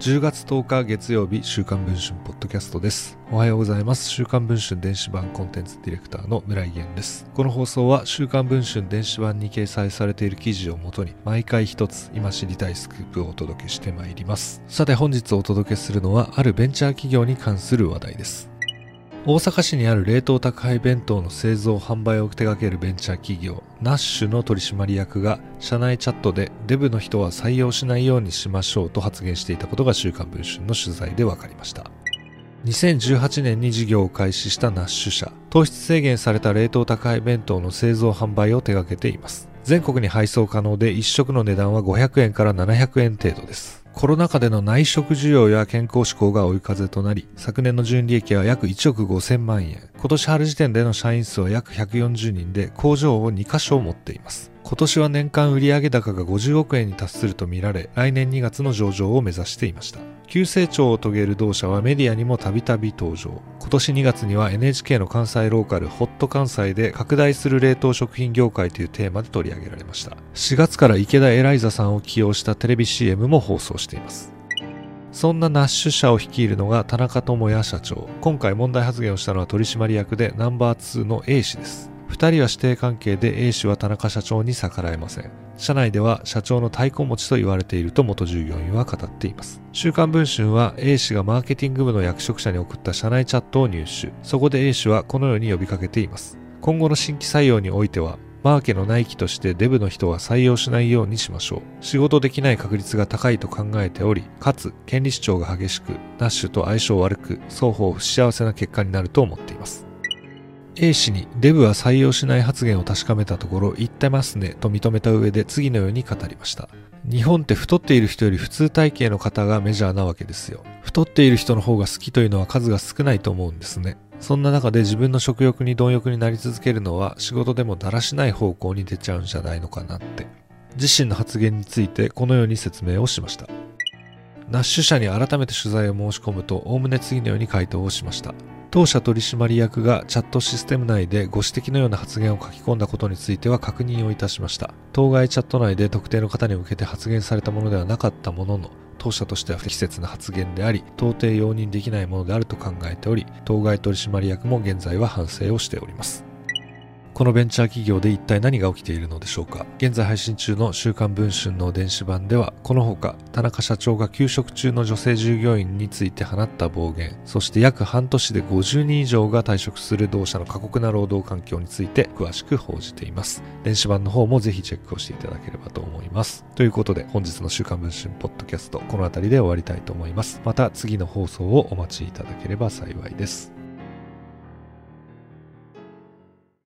10月10日月曜日週刊文春ポッドキャストです。おはようございます。週刊文春電子版コンテンツディレクターの村井源です。この放送は週刊文春電子版に掲載されている記事をもとに毎回一つ今知りたいスクープをお届けしてまいります。さて本日お届けするのはあるベンチャー企業に関する話題です。大阪市にある冷凍宅配弁当の製造販売を手掛けるベンチャー企業ナッシュの取締役が社内チャットでデブの人は採用しないようにしましょうと発言していたことが週刊文春の取材で分かりました。2018年に事業を開始したナッシュ社糖質制限された冷凍宅配弁当の製造販売を手掛けています。全国に配送可能で1食の値段は500円から700円程度です。コロナ禍での内食需要や健康志向が追い風となり、昨年の純利益は約1億5000万円。今年春時点での社員数は約140人で工場を2カ所持っています。今年は年間売上高が50億円に達するとみられ、来年2月の上場を目指していました。急成長を遂げる同社はメディアにもたびたび登場。今年2月には NHK の関西ローカルホット関西で拡大する冷凍食品業界というテーマで取り上げられました。4月から池田エライザさんを起用したテレビ CM も放送しています。そんなナッシュ社を率いるのが田中智也社長。今回問題発言をしたのは取締役でナンバー2の A 氏です。2人は師弟関係で A 氏は田中社長に逆らえません。社内では社長の太鼓持ちと言われていると元従業員は語っています。週刊文春は A 氏がマーケティング部の役職者に送った社内チャットを入手。そこで A 氏はこのように呼びかけています。今後の新規採用においては、マーケの内規としてデブの人は採用しないようにしましょう。仕事できない確率が高いと考えており、かつ権利主張が激しく、ナッシュと相性悪く、双方不幸せな結果になると思っています。A 氏にデブは採用しない発言を確かめたところ言ってますねと認めた上で次のように語りました。日本って太っている人より普通体型の方がメジャーなわけですよ。太っている人の方が好きというのは数が少ないと思うんですね。そんな中で自分の食欲に貪欲になり続けるのは仕事でもだらしない方向に出ちゃうんじゃないのかなって。自身の発言についてこのように説明をしました。ナッシュ社に改めて取材を申し込むとおおむね次のように回答をしました。当社取締役がチャットシステム内でご指摘のような発言を書き込んだことについては確認をいたしました。当該チャット内で特定の方に向けて発言されたものではなかったものの、当社としては不適切な発言であり、到底容認できないものであると考えており、当該取締役も現在は反省をしております。このベンチャー企業で一体何が起きているのでしょうか？現在配信中の週刊文春の電子版ではこのほか田中社長が休職中の女性従業員について放った暴言そして約半年で50人以上が退職する同社の過酷な労働環境について詳しく報じています。電子版の方もぜひチェックをしていただければと思います。ということで本日の週刊文春ポッドキャストこの辺りで終わりたいと思います。また次の放送をお待ちいただければ幸いです。